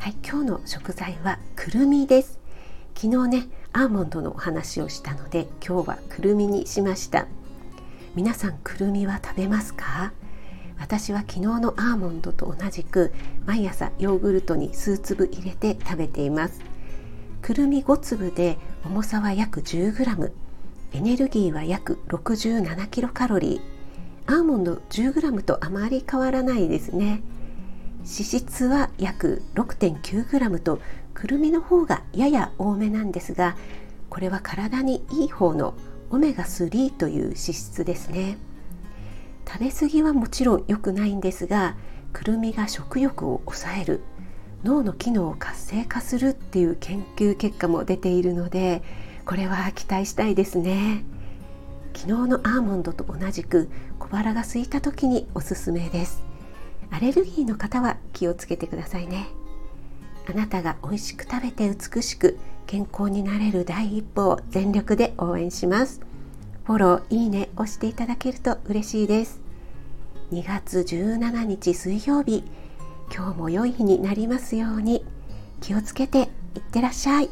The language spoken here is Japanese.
はい今日の食材はくるみです。昨日ねアーモンドのお話をしたので今日はくるみにしました。皆さんくるみは食べますか？私は昨日のアーモンドと同じく毎朝ヨーグルトに数粒入れて食べています。くるみ5粒で重さは約 10g エネルギーは約67キロカロリー。アーモンド 10g とあまり変わらないですね。脂質は約 6.9g とくるみの方がやや多めなんですがこれは体にいい方のオメガ3という脂質ですね。食べ過ぎはもちろん良くないんですがくるみが食欲を抑える脳の機能を活性化するっていう研究結果も出ているのでこれは期待したいですね。昨日のアーモンドと同じく小腹が空いた時におすすめです。アレルギーの方は気をつけてくださいね。あなたが美味しく食べて美しく健康になれる第一歩を全力で応援します。フォローいいね押していただけると嬉しいです。2月17日水曜日今日も良い日になりますように気をつけていってらっしゃい。